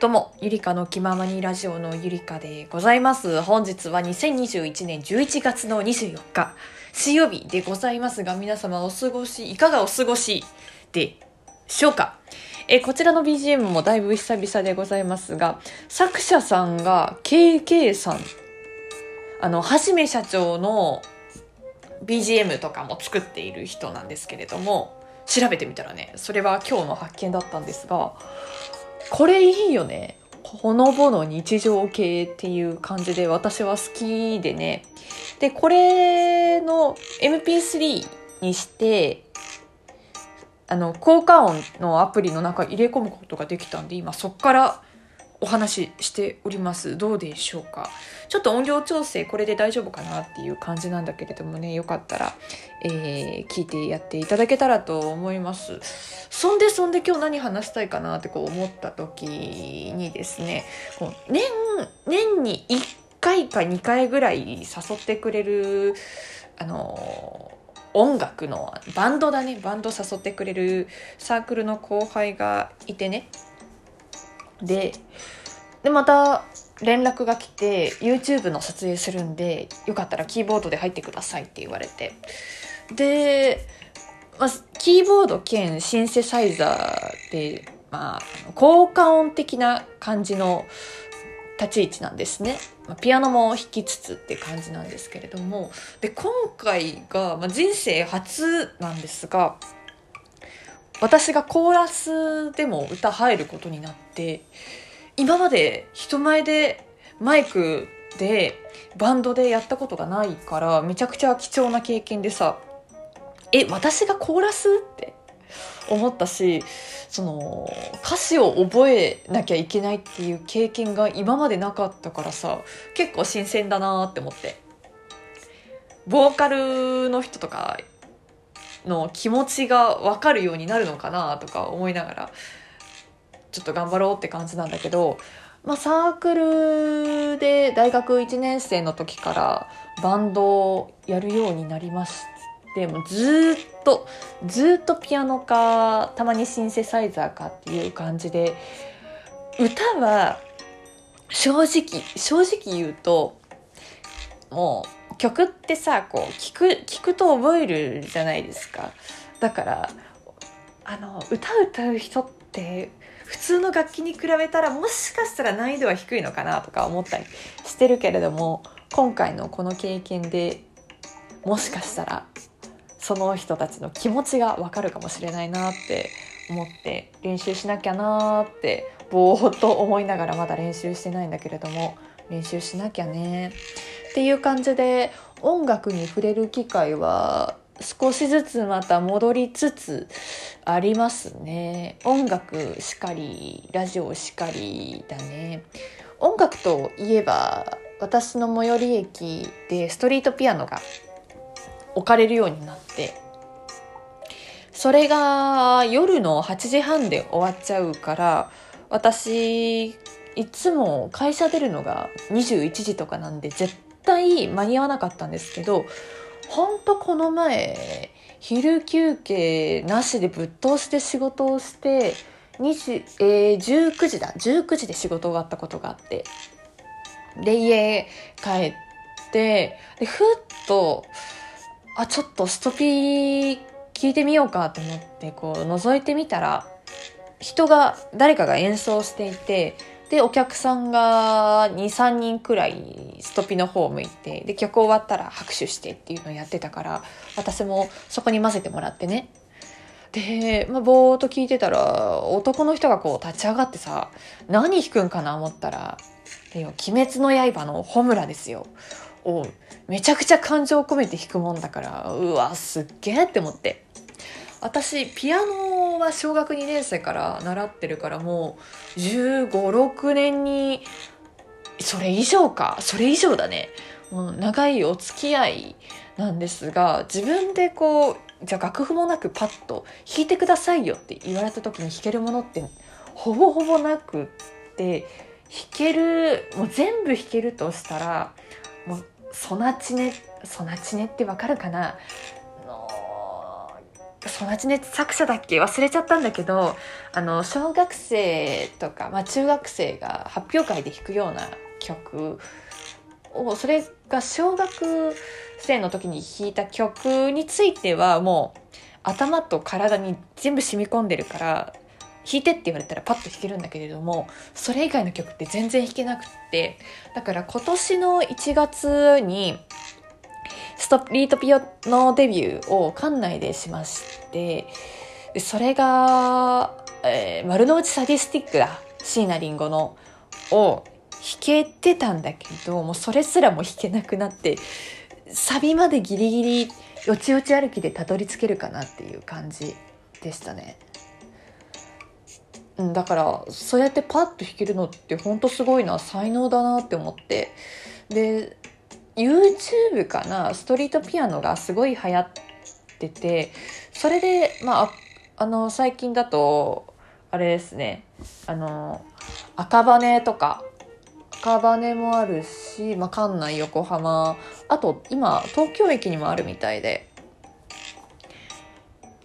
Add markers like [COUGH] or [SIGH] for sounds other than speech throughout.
どうも、ゆりかの気ままにラジオのゆりかでございます。本日は2021年11月の24日、水曜日でございますが、皆様お過ごし、いかがお過ごしでしょうか？えこちらの BGM もだいぶ久々でございますが、作者さんが KK さん、あの、はじめ社長の BGM とかも作っている人なんですけれども、調べてみたらね、それは今日の発見だったんですが、これいいよね。ほのぼの日常系っていう感じで私は好きでね。で、これの MP3 にして、あの、効果音のアプリの中入れ込むことができたんで、今そっからお話ししております。どうでしょうか？ちょっと音量調整これで大丈夫かなっていう感じなんだけれどもね、よかったら、えー聞いてやっていただけたらと思います。そんでそんで今日何話したいかなってこう思った時にですね、こう年、年に1回か2回ぐらい誘ってくれる、あの音楽のバンドだねバンド誘ってくれるサークルの後輩がいてねででまた連絡が来て YouTube の撮影するんでよかったらキーボードで入ってくださいって言われてで、まあ、キーボード兼シンセサイザーで、まあ、効果音的な感じの立ち位置なんですね。まあピアノも弾きつつって感じなんですけれどもで今回が、まあ、人生初なんですが私がコーラスでも歌入ることになって今まで人前でマイクでバンドでやったことがないからめちゃくちゃ貴重な経験でさえ私がコーラスって思ったしその歌詞を覚えなきゃいけないっていう経験が今までなかったからさ結構新鮮だなって思って。ボーカルの人とかの気持ちが分かるようになるのかなとか思いながらちょっと頑張ろうって感じなんだけど、まあ、サークルで大学1年生の時からバンドをやるようになりましてもずっとずっとピアノかたまにシンセサイザーかっていう感じで歌は正直正直言うともう曲ってさこう聞く聞くと覚えるじゃないですか。だからあの歌歌う人って普通の楽器に比べたらもしかしたら難易度は低いのかなとか思ったりしてるけれども今回のこの経験でもしかしたらその人たちの気持ちがわかるかもしれないなって思って練習しなきゃなってぼーっと思いながらまだ練習してないんだけれども練習しなきゃね。っていう感じで音楽に触れる機会は少しずつまた戻りつつありますね。音楽しかりラジオしかりだね。音楽といえば私の最寄り駅でストリートピアノが置かれるようになってそれが夜の8時半で終わっちゃうから私いつも会社出るのが21時とかなんで絶対間に合わなかったんですけどほんとこの前昼休憩なしでぶっ通して仕事をして20、えー19時だ19時で仕事終わったことがあってで家帰ってでふっとあちょっとストピー聞いてみようかと思ってこう覗いてみたら人が誰かが演奏していてでお客さんが23人くらいストピの方を向いてで曲終わったら拍手してっていうのをやってたから私もそこに混ぜてもらってねで、まあ、ぼーっと聞いてたら男の人がこう立ち上がってさ何弾くんかな思ったら「で鬼滅の刃」の穂村ですよ。をめちゃくちゃ感情を込めて弾くもんだからうわすっげえって思って私ピアノは小学2年生から習ってるからもう1 5 6年にそれ以上か。それ以上だね。もう長いお付き合いなんですが自分でこうじゃあ楽譜もなくパッと弾いてくださいよって言われた時に弾けるものってほぼほぼなくって弾けるもう全部弾けるとしたらもうソナチネソナチネってわかるかな？あのそのちね作者だっけ忘れちゃったんだけどあの小学生とか、まあ、中学生が発表会で弾くような曲をそれが小学生の時に弾いた曲についてはもう頭と体に全部染み込んでるから弾いてって言われたらパッと弾けるんだけれどもそれ以外の曲って全然弾けなくってだから今年の1月にストリートピアノデビューを館内でしましてそれが、えー、丸の内サディスティックだ椎名林檎のを弾けてたんだけどもうそれすらも弾けなくなってサビまでギリギリよちよち歩きでたどり着けるかなっていう感じでしたね。うん、だからそうやってパッと弾けるのってほんとすごいな才能だなって思ってで YouTube かな？ストリートピアノがすごい流行っててそれでまああの最近だとあれですね。あの赤羽とか赤羽もあるし、まあ、館内横浜あと今東京駅にもあるみたいで。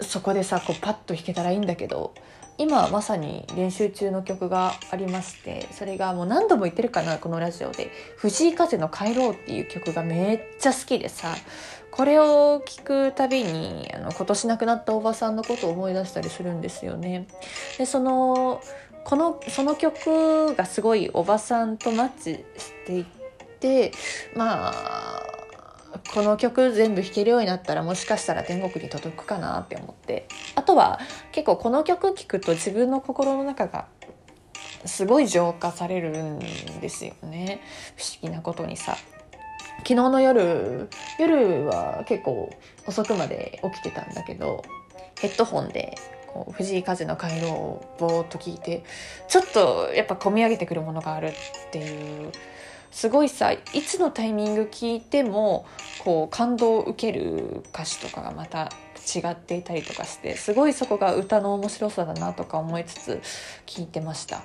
そこでさこうパッと弾けたらいいんだけど。今まさに練習中の曲がありましてそれがもう何度も言ってるかなこのラジオで「藤井風の帰ろう」っていう曲がめっちゃ好きでさこれを聴くたびにあの今年亡くなったおばさんのことを思い出したりするんですよね。でそのこのその曲がすごいおばさんとマッチしていてまあこの曲全部弾けるようになったらもしかしたら天国に届くかなって思って。あとは結構この曲聴くと自分の心の中がすごい浄化されるんですよね。不思議なことにさ。昨日の夜夜は結構遅くまで起きてたんだけどヘッドホンでこう藤井風の回路をぼーっと聞いてちょっとやっぱ込み上げてくるものがあるっていうすごいさいつのタイミング聞いてもこう感動を受ける歌詞とかがまた違っていたりとかしてすごいそこが歌の面白さだなとか思いつつ聞いてました。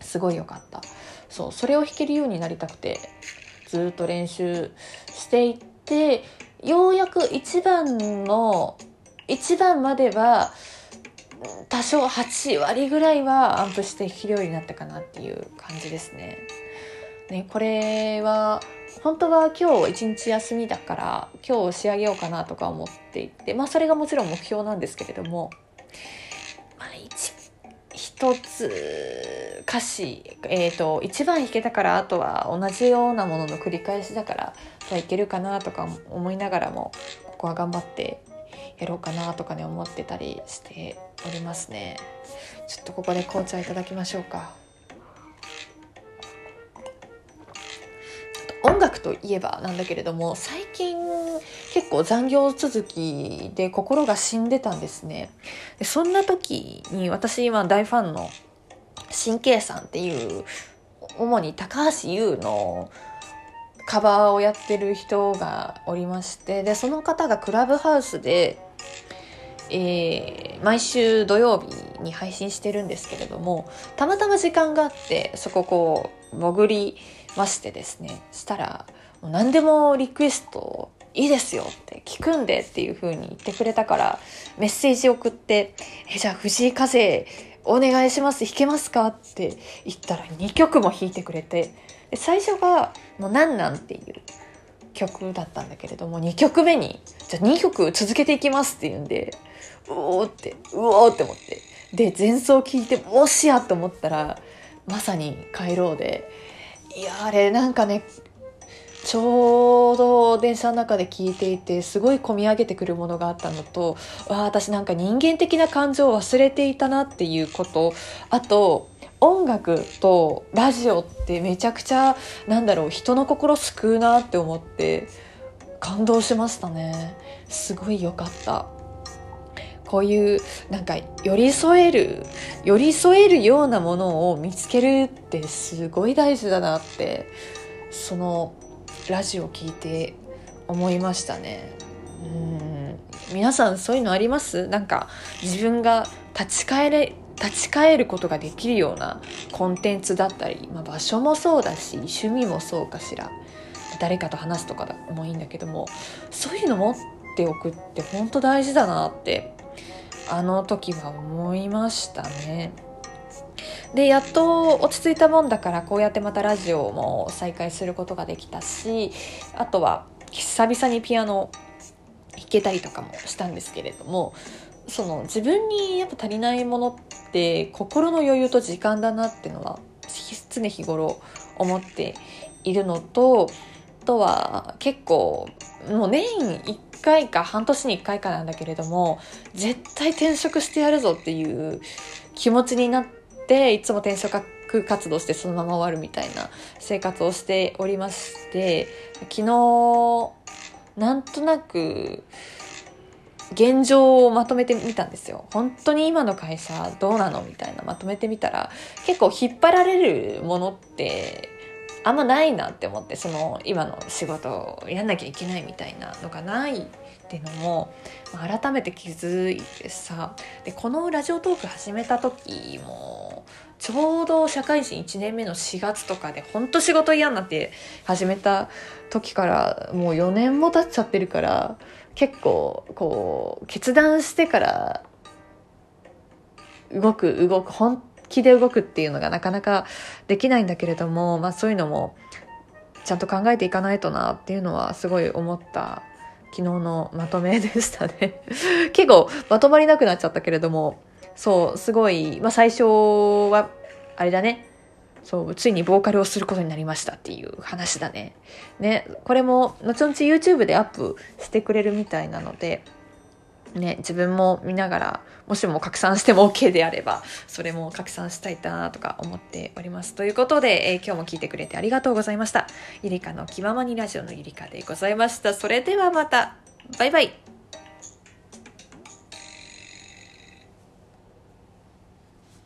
すごい良かった。そうそれを弾けるようになりたくてずっと練習していってようやく1番の1番までは多少8割ぐらいはアンプして弾けるようになったかなっていう感じですね。ね、これは本当は今日一日休みだから今日仕上げようかなとか思っていてまあそれがもちろん目標なんですけれども、まあ、一一つ歌詞、えーと、一番弾けたからあとは同じようなものの繰り返しだからじゃあいけるかなとか思いながらもここは頑張ってやろうかなとかね思ってたりしておりますねちょっとここで紅茶いただきましょうか。といえばなんだけれども最近結構残業続きで心が死んでたんですね。でそんな時に私今大ファンの神経さんっていう主に高橋優のカバーをやってる人がおりましてでその方がクラブハウスで、えー、毎週土曜日に配信してるんですけれどもたまたま時間があってそここう潜りましてですね。したら何でもリクエストいいですよって聞くんでっていう風に言ってくれたからメッセージ送って「えじゃあ藤井風お願いします弾けますか?」って言ったら2曲も弾いてくれてで最初が「もうなんなん」っていう曲だったんだけれども2曲目に「じゃあ2曲続けていきます」って言うんでうおってうおって思ってで前奏聴いてもしやと思ったらまさに「帰ろうで」いやあれなんかねちょうど電車の中で聞いていてすごい込み上げてくるものがあったのとわ私なんか人間的な感情を忘れていたなっていうこと。あと音楽とラジオってめちゃくちゃなんだろう人の心救うなって思って感動しましたね。すごい良かった。こういうなんか寄り添える寄り添えるようなものを見つけるってすごい大事だなってそのラジオを聞いて思いましたね。うん。皆さんそういうのあります？なんか自分が立ち返れ立ち返ることができるようなコンテンツだったり、まあ、場所もそうだし趣味もそうかしら誰かと話すとかもいいんだけどもそういうの持っておくって本当大事だなってあの時は思いましたね。でやっと落ち着いたもんだからこうやってまたラジオも再開することができたしあとは久々にピアノ弾けたりとかもしたんですけれどもその自分にやっぱ足りないものって心の余裕と時間だなっていうのは常日頃思っているのとあとは結構もう年1回か半年に1回かなんだけれども絶対転職してやるぞっていう気持ちになってっていつも転職活動してそのまま終わるみたいな生活をしておりまして昨日なんとなく現状をまとめてみたんですよ。本当に今の会社どうなのみたいなまとめてみたら結構引っ張られるものってあんまないなって思ってその今の仕事をやんなきゃいけないみたいなのがないっていうのも改めて気づいてさでこのラジオトーク始めた時もちょうど社会人1年目の4月とかでほんと仕事嫌になって始めた時からもう4年も経っちゃってるから結構こう決断してから動く動く本気で動くっていうのがなかなかできないんだけれども、まあ、そういうのもちゃんと考えていかないとなっていうのはすごい思った昨日のまとめでしたね [LAUGHS] 結構まとまりなくなっちゃったけれどもそうすごい、まあ、最初はあれだねそうついにボーカルをすることになりましたっていう話だね。ねこれも後々 YouTube でアップしてくれるみたいなので、ね、自分も見ながらもしも拡散しても OK であればそれも拡散したいなとか思っております。ということで、えー、今日も聞いてくれてありがとうございました。ゆりかの気ままにラジオのゆりかでございました。それではまたバイバイ